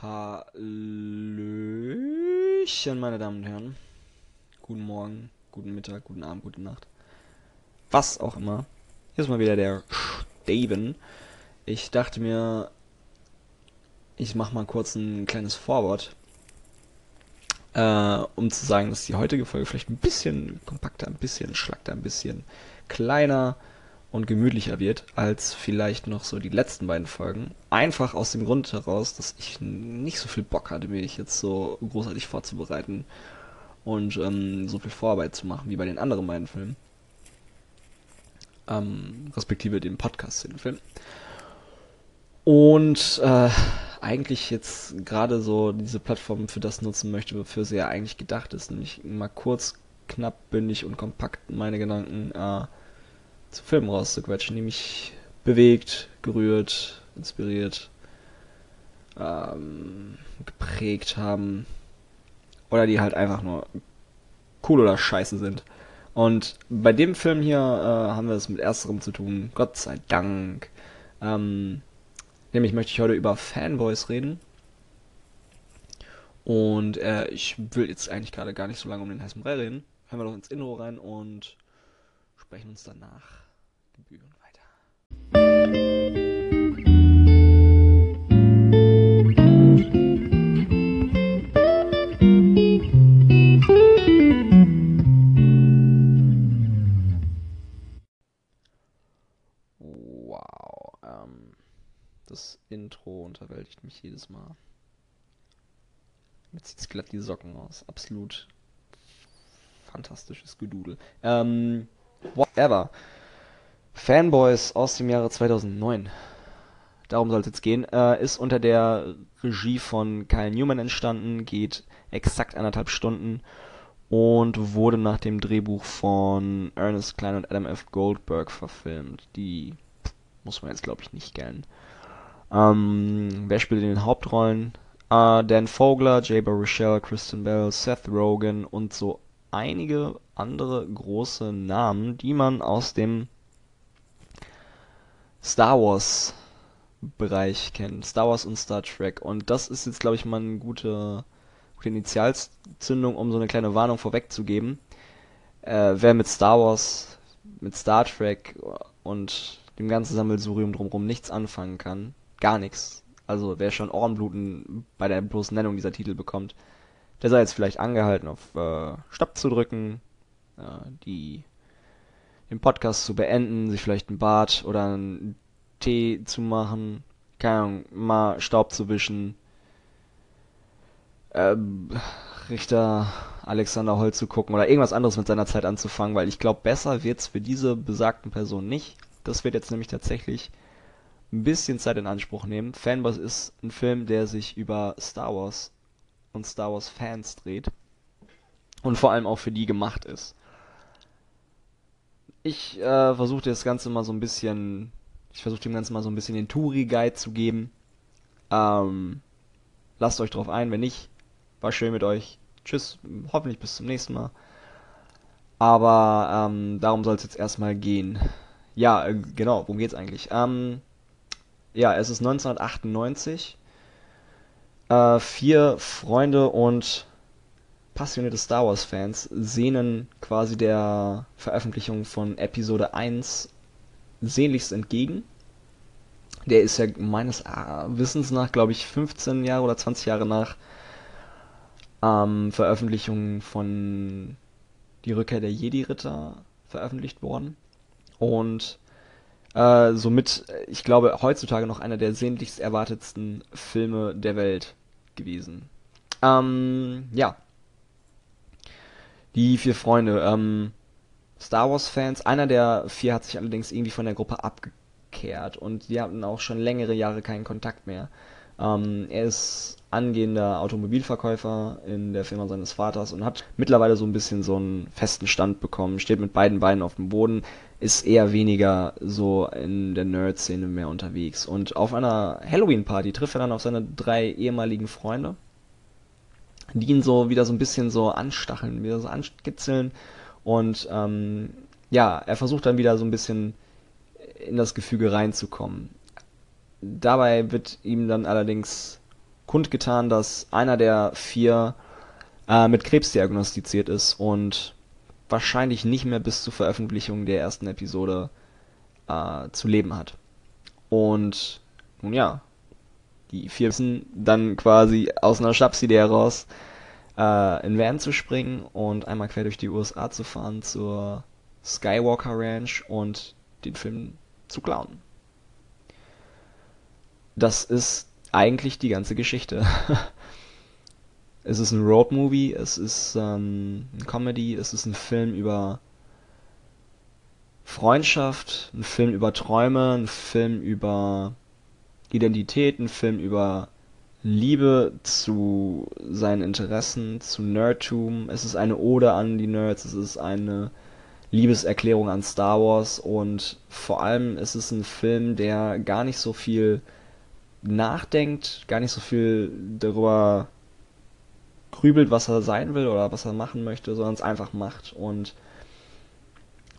Hallöchen, meine Damen und Herren. Guten Morgen, guten Mittag, guten Abend, gute Nacht. Was auch immer. Hier ist mal wieder der Steven. Ich dachte mir, ich mache mal kurz ein kleines Vorwort, äh, um zu sagen, dass die heutige Folge vielleicht ein bisschen kompakter, ein bisschen schlackter, ein bisschen kleiner und gemütlicher wird als vielleicht noch so die letzten beiden Folgen. Einfach aus dem Grund heraus, dass ich nicht so viel Bock hatte, mich jetzt so großartig vorzubereiten und ähm, so viel Vorarbeit zu machen wie bei den anderen beiden Filmen. Ähm, respektive dem Podcast zu den Filmen. Und äh, eigentlich jetzt gerade so diese Plattform für das nutzen möchte, wofür sie ja eigentlich gedacht ist, nämlich mal kurz, knapp, bündig und kompakt meine Gedanken äh, zu Filmen rauszuquetschen, die mich bewegt, gerührt, inspiriert, ähm, geprägt haben. Oder die halt einfach nur cool oder scheiße sind. Und bei dem Film hier äh, haben wir es mit ersterem zu tun, Gott sei Dank. Ähm, nämlich möchte ich heute über Fanboys reden. Und äh, ich will jetzt eigentlich gerade gar nicht so lange um den heißen Brei reden. Hören wir doch ins Intro rein und sprechen uns danach gebühren weiter. Wow, ähm, das Intro unterwältigt mich jedes Mal. Jetzt zieht's glatt die Socken aus. Absolut fantastisches Gedudel. Ähm, whatever. Fanboys aus dem Jahre 2009. Darum soll es jetzt gehen. Äh, ist unter der Regie von Kyle Newman entstanden, geht exakt anderthalb Stunden und wurde nach dem Drehbuch von Ernest Klein und Adam F. Goldberg verfilmt. Die muss man jetzt, glaube ich, nicht kennen. Ähm, wer spielt in den Hauptrollen? Äh, Dan Fogler, Jay Baruchel, Kristen Bell, Seth Rogen und so einige andere große Namen, die man aus dem Star Wars Bereich kennt. Star Wars und Star Trek. Und das ist jetzt, glaube ich, mal eine gute, gute Initialzündung, um so eine kleine Warnung vorwegzugeben. Äh, wer mit Star Wars, mit Star Trek und dem ganzen Sammelsurium drumherum nichts anfangen kann, gar nichts. Also wer schon Ohrenbluten bei der bloßen Nennung dieser Titel bekommt, der sei jetzt vielleicht angehalten, auf äh, Stopp zu drücken, äh, die den Podcast zu beenden, sich vielleicht ein Bad oder einen Tee zu machen, keine Ahnung, mal Staub zu wischen, ähm, Richter Alexander Holt zu gucken oder irgendwas anderes mit seiner Zeit anzufangen, weil ich glaube, besser wird's für diese besagten Personen nicht. Das wird jetzt nämlich tatsächlich ein bisschen Zeit in Anspruch nehmen. Fanboys ist ein Film, der sich über Star Wars und Star Wars Fans dreht und vor allem auch für die gemacht ist. Ich äh, versuche das Ganze mal so ein bisschen, ich versuche dem Ganzen mal so ein bisschen den Touri-Guide zu geben. Ähm, lasst euch drauf ein, wenn nicht, war schön mit euch. Tschüss, hoffentlich bis zum nächsten Mal. Aber ähm, darum soll es jetzt erstmal gehen. Ja, äh, genau, worum geht's eigentlich? Ähm, ja, es ist 1998. Äh, vier Freunde und passionierte Star Wars Fans sehnen quasi der Veröffentlichung von Episode 1 sehnlichst entgegen. Der ist ja meines Wissens nach, glaube ich, 15 Jahre oder 20 Jahre nach ähm, Veröffentlichung von Die Rückkehr der Jedi-Ritter veröffentlicht worden. Und äh, somit, ich glaube, heutzutage noch einer der sehnlichst erwartetsten Filme der Welt gewesen. Ähm, ja. Die vier Freunde. Ähm, Star Wars-Fans. Einer der vier hat sich allerdings irgendwie von der Gruppe abgekehrt und die hatten auch schon längere Jahre keinen Kontakt mehr. Ähm, er ist angehender Automobilverkäufer in der Firma seines Vaters und hat mittlerweile so ein bisschen so einen festen Stand bekommen, steht mit beiden Beinen auf dem Boden, ist eher weniger so in der Nerd-Szene mehr unterwegs. Und auf einer Halloween-Party trifft er dann auf seine drei ehemaligen Freunde, die ihn so wieder so ein bisschen so anstacheln, wieder so anskitzeln. Und ähm, ja, er versucht dann wieder so ein bisschen in das Gefüge reinzukommen. Dabei wird ihm dann allerdings kundgetan, dass einer der vier äh, mit Krebs diagnostiziert ist und wahrscheinlich nicht mehr bis zur Veröffentlichung der ersten Episode äh, zu leben hat. Und nun ja, die vier müssen dann quasi aus einer Schnapsidee heraus äh, in Van zu springen und einmal quer durch die USA zu fahren zur Skywalker Ranch und den Film zu klauen. Das ist eigentlich die ganze Geschichte. es ist ein Roadmovie, es ist ähm, ein Comedy, es ist ein Film über Freundschaft, ein Film über Träume, ein Film über Identität, ein Film über Liebe zu seinen Interessen, zu Nerdtum. Es ist eine Ode an die Nerds, es ist eine Liebeserklärung an Star Wars und vor allem ist es ein Film, der gar nicht so viel nachdenkt, gar nicht so viel darüber grübelt, was er sein will oder was er machen möchte, sondern es einfach macht. Und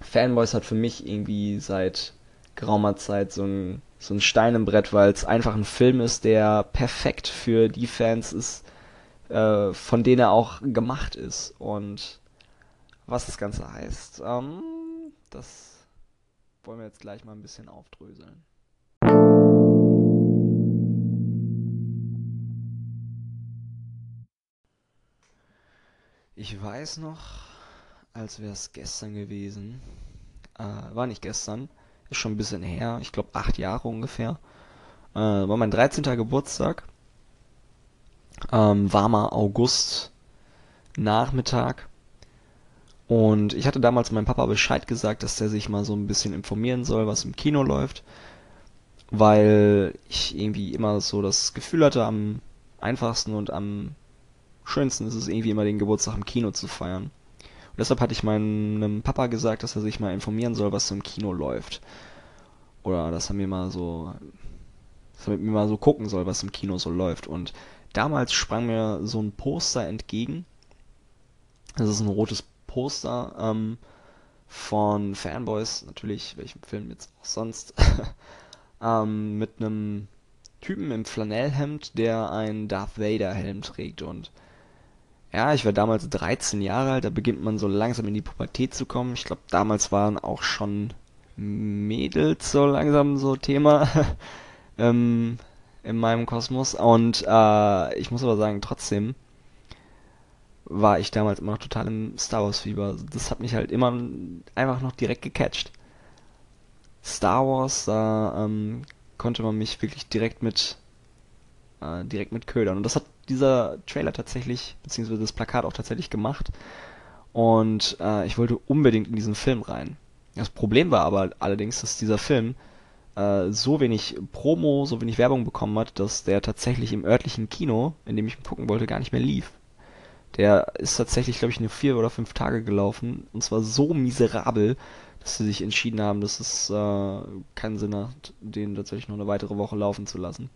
Fanboys hat für mich irgendwie seit geraumer Zeit so ein, so ein Stein im Brett, weil es einfach ein Film ist, der perfekt für die Fans ist, äh, von denen er auch gemacht ist. Und was das Ganze heißt, ähm, das wollen wir jetzt gleich mal ein bisschen aufdröseln. Ich weiß noch, als wäre es gestern gewesen. Äh, war nicht gestern, ist schon ein bisschen her, ich glaube acht Jahre ungefähr. Äh, war mein 13. Geburtstag. Ähm, warmer August Nachmittag. Und ich hatte damals meinem Papa Bescheid gesagt, dass der sich mal so ein bisschen informieren soll, was im Kino läuft. Weil ich irgendwie immer so das Gefühl hatte, am einfachsten und am schönsten ist es irgendwie immer den Geburtstag im Kino zu feiern. Und deshalb hatte ich meinem Papa gesagt, dass er sich mal informieren soll, was so im Kino läuft. Oder dass er mir mal so, dass er mit mir mal so gucken soll, was im Kino so läuft. Und damals sprang mir so ein Poster entgegen. Das ist ein rotes Poster ähm, von Fanboys, natürlich, welchem Film jetzt auch sonst, ähm, mit einem Typen im Flanellhemd, der einen Darth Vader Helm trägt und ja, ich war damals 13 Jahre alt, da beginnt man so langsam in die Pubertät zu kommen. Ich glaube, damals waren auch schon Mädels so langsam so Thema ähm, in meinem Kosmos. Und äh, ich muss aber sagen, trotzdem war ich damals immer noch total im Star Wars Fieber. Das hat mich halt immer einfach noch direkt gecatcht. Star Wars, da ähm, konnte man mich wirklich direkt mit äh, direkt mit ködern. Und das hat dieser Trailer tatsächlich, beziehungsweise das Plakat auch tatsächlich gemacht. Und äh, ich wollte unbedingt in diesen Film rein. Das Problem war aber allerdings, dass dieser Film äh, so wenig Promo, so wenig Werbung bekommen hat, dass der tatsächlich im örtlichen Kino, in dem ich ihn gucken wollte, gar nicht mehr lief. Der ist tatsächlich, glaube ich, nur vier oder fünf Tage gelaufen. Und zwar so miserabel, dass sie sich entschieden haben, dass es äh, keinen Sinn hat, den tatsächlich noch eine weitere Woche laufen zu lassen.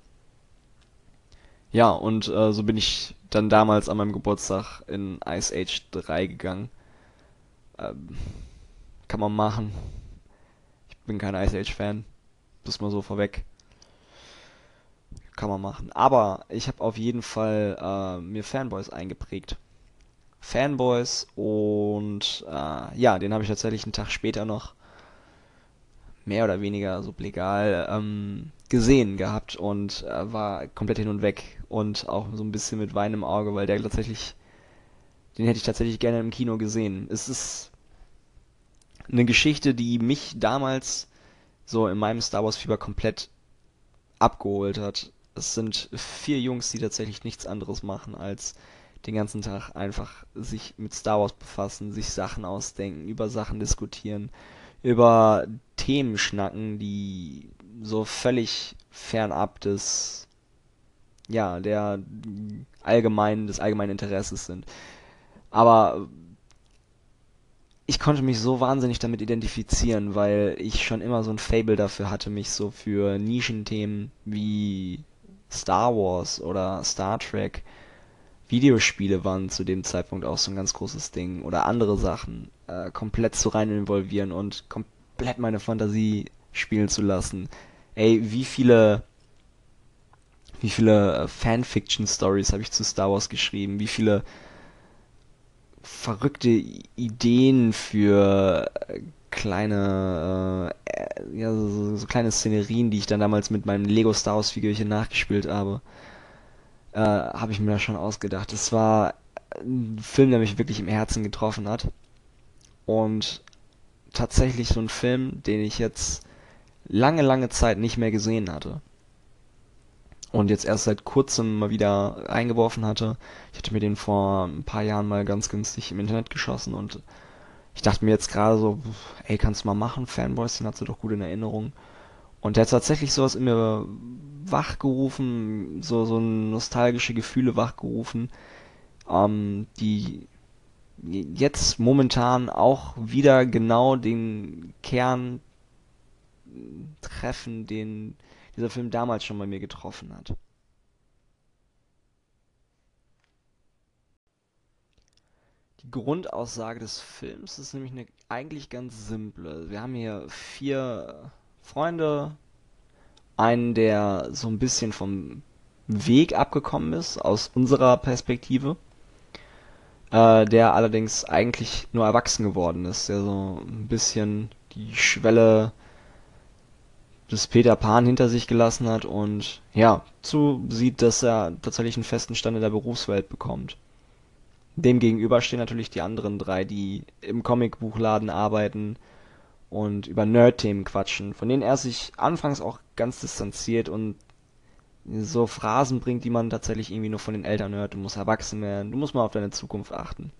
Ja, und äh, so bin ich dann damals an meinem Geburtstag in Ice Age 3 gegangen. Ähm, kann man machen. Ich bin kein Ice Age Fan. Das mal so vorweg. Kann man machen. Aber ich habe auf jeden Fall äh, mir Fanboys eingeprägt. Fanboys und äh, ja, den habe ich tatsächlich einen Tag später noch mehr oder weniger so legal ähm, gesehen gehabt und äh, war komplett hin und weg und auch so ein bisschen mit Wein im Auge, weil der tatsächlich, den hätte ich tatsächlich gerne im Kino gesehen. Es ist eine Geschichte, die mich damals so in meinem Star Wars Fieber komplett abgeholt hat. Es sind vier Jungs, die tatsächlich nichts anderes machen, als den ganzen Tag einfach sich mit Star Wars befassen, sich Sachen ausdenken, über Sachen diskutieren, über Themen schnacken, die so völlig fernab des, ja, der allgemeinen, des allgemeinen Interesses sind. Aber ich konnte mich so wahnsinnig damit identifizieren, weil ich schon immer so ein Fable dafür hatte, mich so für Nischenthemen wie Star Wars oder Star Trek, Videospiele waren zu dem Zeitpunkt auch so ein ganz großes Ding oder andere Sachen äh, komplett zu rein involvieren und komplett meine Fantasie spielen zu lassen. Ey, wie viele wie viele äh, Fanfiction-Stories habe ich zu Star Wars geschrieben, wie viele verrückte Ideen für äh, kleine, äh, ja, so, so, kleine Szenerien, die ich dann damals mit meinem Lego Star Wars Figürchen nachgespielt habe, äh, habe ich mir da schon ausgedacht. Es war ein Film, der mich wirklich im Herzen getroffen hat. Und tatsächlich so ein Film, den ich jetzt lange, lange Zeit nicht mehr gesehen hatte. Und jetzt erst seit kurzem mal wieder eingeworfen hatte. Ich hatte mir den vor ein paar Jahren mal ganz günstig im Internet geschossen und ich dachte mir jetzt gerade so, ey, kannst du mal machen, Fanboys, den hast du doch gut in Erinnerung. Und der hat tatsächlich sowas in mir wachgerufen, so, so nostalgische Gefühle wachgerufen, ähm, die jetzt momentan auch wieder genau den Kern treffen, den dieser Film damals schon bei mir getroffen hat. Die Grundaussage des Films ist nämlich eine eigentlich ganz simple. Wir haben hier vier Freunde, einen, der so ein bisschen vom Weg abgekommen ist, aus unserer Perspektive, äh, der allerdings eigentlich nur erwachsen geworden ist, der so ein bisschen die Schwelle des Peter Pan hinter sich gelassen hat und ja, zu sieht, dass er tatsächlich einen festen Stand in der Berufswelt bekommt. Dem gegenüber stehen natürlich die anderen drei, die im Comicbuchladen arbeiten und über Nerd-Themen quatschen, von denen er sich anfangs auch ganz distanziert und so Phrasen bringt, die man tatsächlich irgendwie nur von den Eltern hört. Du musst erwachsen werden, du musst mal auf deine Zukunft achten.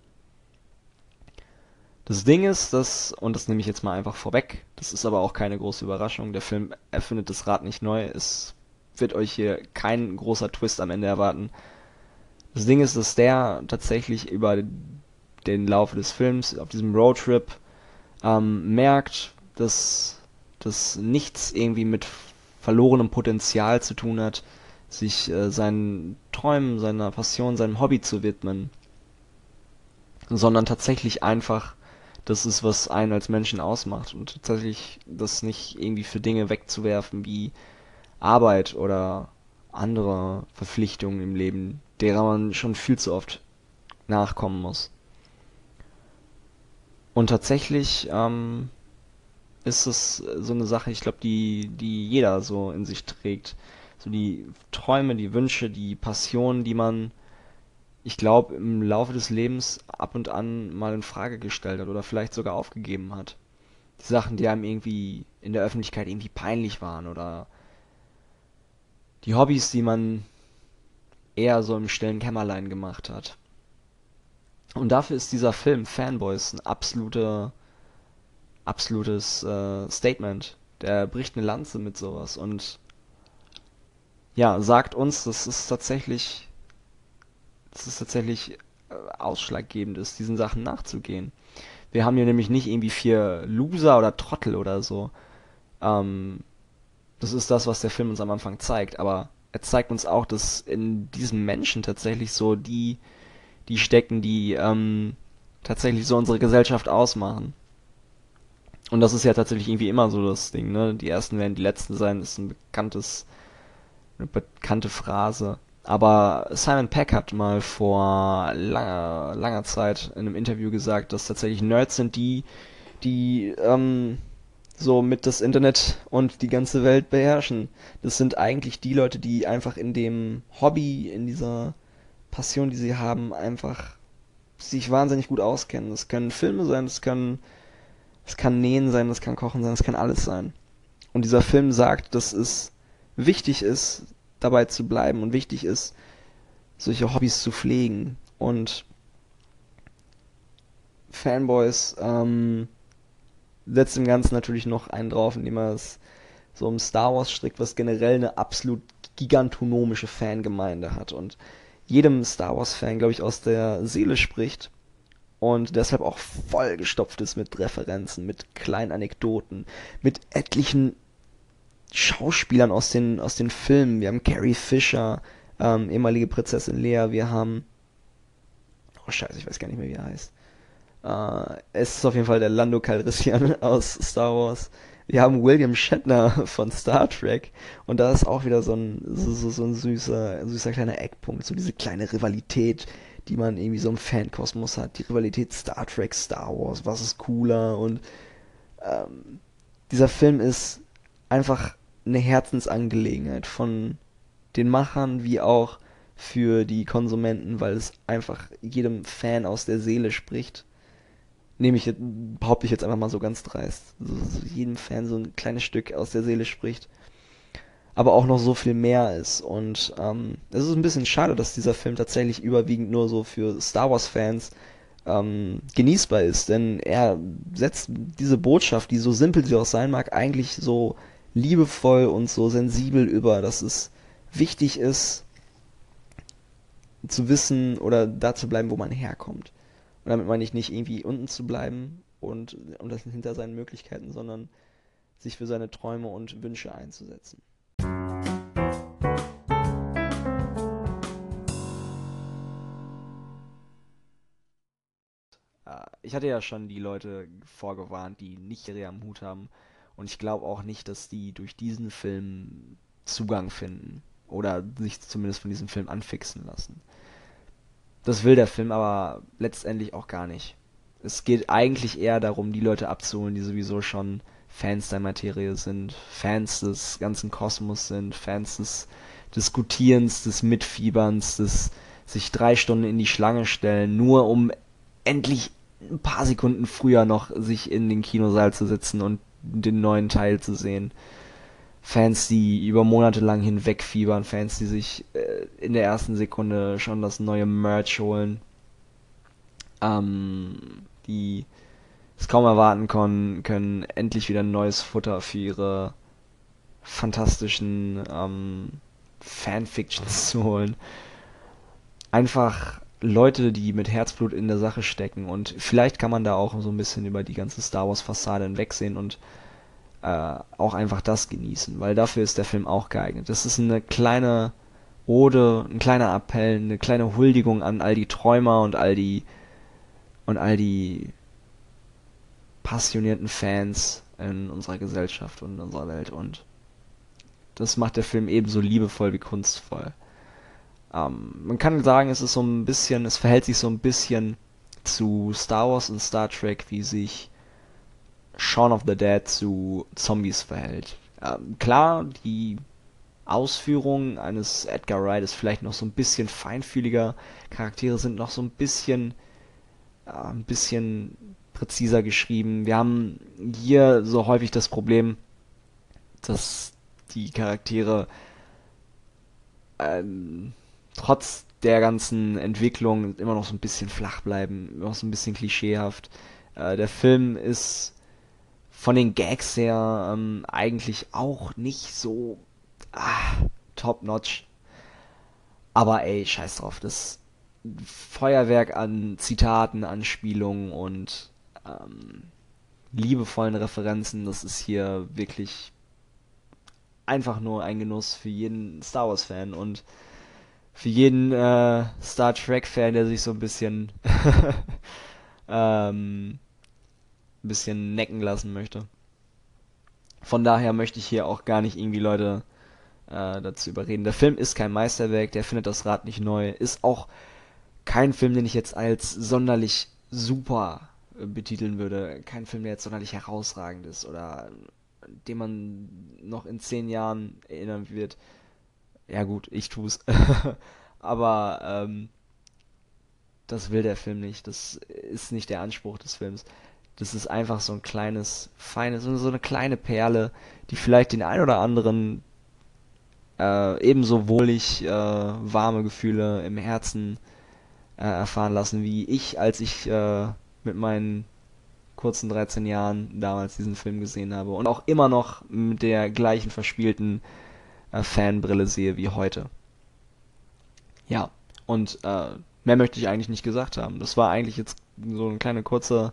Das Ding ist, dass, und das nehme ich jetzt mal einfach vorweg, das ist aber auch keine große Überraschung, der Film erfindet das Rad nicht neu, es wird euch hier kein großer Twist am Ende erwarten. Das Ding ist, dass der tatsächlich über den Laufe des Films auf diesem Roadtrip ähm, merkt, dass das nichts irgendwie mit verlorenem Potenzial zu tun hat, sich äh, seinen Träumen, seiner Passion, seinem Hobby zu widmen, sondern tatsächlich einfach das ist, was einen als Menschen ausmacht und tatsächlich das nicht irgendwie für Dinge wegzuwerfen wie Arbeit oder andere Verpflichtungen im Leben, derer man schon viel zu oft nachkommen muss. Und tatsächlich ähm, ist es so eine Sache, ich glaube, die, die jeder so in sich trägt. So die Träume, die Wünsche, die Passionen, die man, ich glaube, im Laufe des Lebens ab und an mal in Frage gestellt hat oder vielleicht sogar aufgegeben hat. Die Sachen, die einem irgendwie in der Öffentlichkeit irgendwie peinlich waren oder die Hobbys, die man eher so im stillen Kämmerlein gemacht hat. Und dafür ist dieser Film Fanboys ein absolute, absolutes äh, Statement. Der bricht eine Lanze mit sowas und ja, sagt uns, dass es tatsächlich, dass es tatsächlich äh, ausschlaggebend ist, diesen Sachen nachzugehen. Wir haben hier nämlich nicht irgendwie vier Loser oder Trottel oder so. Ähm, das ist das, was der Film uns am Anfang zeigt, aber er zeigt uns auch, dass in diesem Menschen tatsächlich so die, die stecken, die ähm, tatsächlich so unsere Gesellschaft ausmachen. Und das ist ja tatsächlich irgendwie immer so das Ding, ne? Die Ersten werden die Letzten sein, ist ein bekanntes, eine bekannte Phrase. Aber Simon Peck hat mal vor langer, langer Zeit in einem Interview gesagt, dass tatsächlich Nerds sind die, die ähm, so mit das Internet und die ganze Welt beherrschen. Das sind eigentlich die Leute, die einfach in dem Hobby, in dieser Passion, die sie haben, einfach sich wahnsinnig gut auskennen. Das können Filme sein, das können, das kann Nähen sein, das kann Kochen sein, das kann alles sein. Und dieser Film sagt, dass es wichtig ist, dabei zu bleiben und wichtig ist, solche Hobbys zu pflegen. Und Fanboys, ähm, setzt dem Ganzen natürlich noch einen drauf, indem er es so um Star Wars strickt, was generell eine absolut gigantonomische Fangemeinde hat und jedem Star Wars-Fan, glaube ich, aus der Seele spricht und deshalb auch vollgestopft ist mit Referenzen, mit kleinen Anekdoten, mit etlichen Schauspielern aus den, aus den Filmen. Wir haben Carrie Fisher, ähm, ehemalige Prinzessin Lea, wir haben. Oh Scheiße, ich weiß gar nicht mehr, wie er heißt. Äh, es ist auf jeden Fall der Lando Calrissian aus Star Wars. wir haben William Shatner von Star Trek und da ist auch wieder so ein, so, so, ein süßer, süßer kleiner Eckpunkt, so diese kleine Rivalität, die man irgendwie so im Fankosmos hat. Die Rivalität Star Trek, Star Wars, was ist cooler und ähm, dieser Film ist einfach eine Herzensangelegenheit von den Machern wie auch für die Konsumenten, weil es einfach jedem Fan aus der Seele spricht. Nehme ich, behaupte ich jetzt einfach mal so ganz dreist. So jedem Fan so ein kleines Stück aus der Seele spricht. Aber auch noch so viel mehr ist. Und ähm, es ist ein bisschen schade, dass dieser Film tatsächlich überwiegend nur so für Star Wars-Fans ähm, genießbar ist. Denn er setzt diese Botschaft, die so simpel sie auch sein mag, eigentlich so liebevoll und so sensibel über, dass es wichtig ist, zu wissen oder da zu bleiben, wo man herkommt. Und damit meine ich nicht irgendwie unten zu bleiben und, und das hinter seinen Möglichkeiten, sondern sich für seine Träume und Wünsche einzusetzen. Äh, ich hatte ja schon die Leute vorgewarnt, die nicht Serie am Hut haben. Und ich glaube auch nicht, dass die durch diesen Film Zugang finden. Oder sich zumindest von diesem Film anfixen lassen. Das will der Film aber letztendlich auch gar nicht. Es geht eigentlich eher darum, die Leute abzuholen, die sowieso schon Fans der Materie sind, Fans des ganzen Kosmos sind, Fans des Diskutierens, des Mitfieberns, des sich drei Stunden in die Schlange stellen, nur um endlich ein paar Sekunden früher noch sich in den Kinosaal zu setzen und den neuen Teil zu sehen. Fans, die über Monate lang hinwegfiebern, Fans, die sich äh, in der ersten Sekunde schon das neue Merch holen, ähm, die es kaum erwarten können, können endlich wieder neues Futter für ihre fantastischen ähm, Fanfictions zu holen. Einfach Leute, die mit Herzblut in der Sache stecken und vielleicht kann man da auch so ein bisschen über die ganze Star Wars Fassade hinwegsehen und äh, auch einfach das genießen, weil dafür ist der Film auch geeignet. Das ist eine kleine Ode, ein kleiner Appell, eine kleine Huldigung an all die Träumer und all die und all die passionierten Fans in unserer Gesellschaft und in unserer Welt und das macht der Film ebenso liebevoll wie kunstvoll. Ähm, man kann sagen, es ist so ein bisschen, es verhält sich so ein bisschen zu Star Wars und Star Trek, wie sich Shaun of the Dead zu Zombies verhält. Ähm, klar, die Ausführung eines Edgar Wright ist vielleicht noch so ein bisschen feinfühliger. Charaktere sind noch so ein bisschen, äh, ein bisschen präziser geschrieben. Wir haben hier so häufig das Problem, dass die Charaktere ähm, trotz der ganzen Entwicklung immer noch so ein bisschen flach bleiben, immer noch so ein bisschen klischeehaft. Äh, der Film ist von den Gags her ähm, eigentlich auch nicht so ah, top-notch. Aber ey, scheiß drauf, das Feuerwerk an Zitaten, Anspielungen und ähm, liebevollen Referenzen, das ist hier wirklich einfach nur ein Genuss für jeden Star Wars-Fan und für jeden äh, Star Trek-Fan, der sich so ein bisschen ähm, ein bisschen necken lassen möchte. Von daher möchte ich hier auch gar nicht irgendwie Leute äh, dazu überreden. Der Film ist kein Meisterwerk, der findet das Rad nicht neu, ist auch kein Film, den ich jetzt als sonderlich super äh, betiteln würde. Kein Film, der jetzt sonderlich herausragend ist oder den man noch in zehn Jahren erinnern wird. Ja gut, ich tu's. Aber ähm, das will der Film nicht. Das ist nicht der Anspruch des Films. Das ist einfach so ein kleines, feines, so eine kleine Perle, die vielleicht den ein oder anderen äh, ebenso wohlig äh, warme Gefühle im Herzen äh, erfahren lassen, wie ich, als ich äh, mit meinen kurzen 13 Jahren damals diesen Film gesehen habe und auch immer noch mit der gleichen verspielten äh, Fanbrille sehe wie heute. Ja, und äh, mehr möchte ich eigentlich nicht gesagt haben. Das war eigentlich jetzt so eine kleine kurze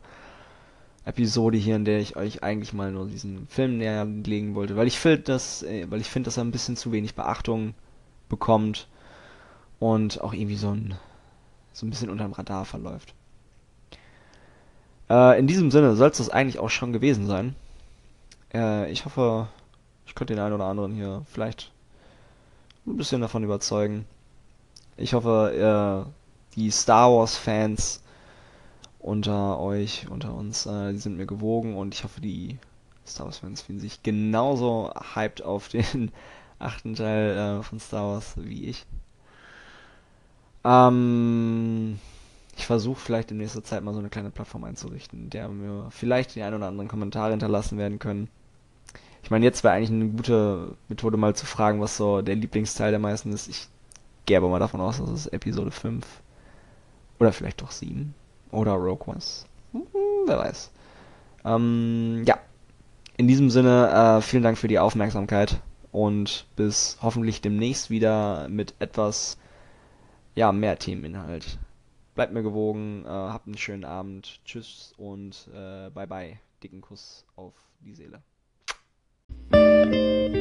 Episode hier, in der ich euch eigentlich mal nur diesen Film näher legen wollte, weil ich finde, dass, äh, weil ich dass er ein bisschen zu wenig Beachtung bekommt und auch irgendwie so ein so ein bisschen unterm Radar verläuft. Äh, in diesem Sinne soll es das eigentlich auch schon gewesen sein. Äh, ich hoffe, ich konnte den einen oder anderen hier vielleicht ein bisschen davon überzeugen. Ich hoffe, äh, die Star Wars-Fans unter euch, unter uns, äh, die sind mir gewogen und ich hoffe, die Star Wars-Fans fühlen sich genauso hyped auf den achten Teil äh, von Star Wars wie ich. Ähm, ich versuche vielleicht in nächster Zeit mal so eine kleine Plattform einzurichten, in der mir vielleicht die ein oder anderen Kommentare hinterlassen werden können. Ich meine, jetzt wäre eigentlich eine gute Methode, mal zu fragen, was so der Lieblingsteil der meisten ist. Ich gehe aber mal davon aus, dass es Episode 5 oder vielleicht doch 7 oder Rogue One Hm, wer weiß. Ähm, ja. In diesem Sinne, äh, vielen Dank für die Aufmerksamkeit und bis hoffentlich demnächst wieder mit etwas ja, mehr Themeninhalt. Bleibt mir gewogen, äh, habt einen schönen Abend, tschüss und äh, bye bye. Dicken Kuss auf die Seele. Música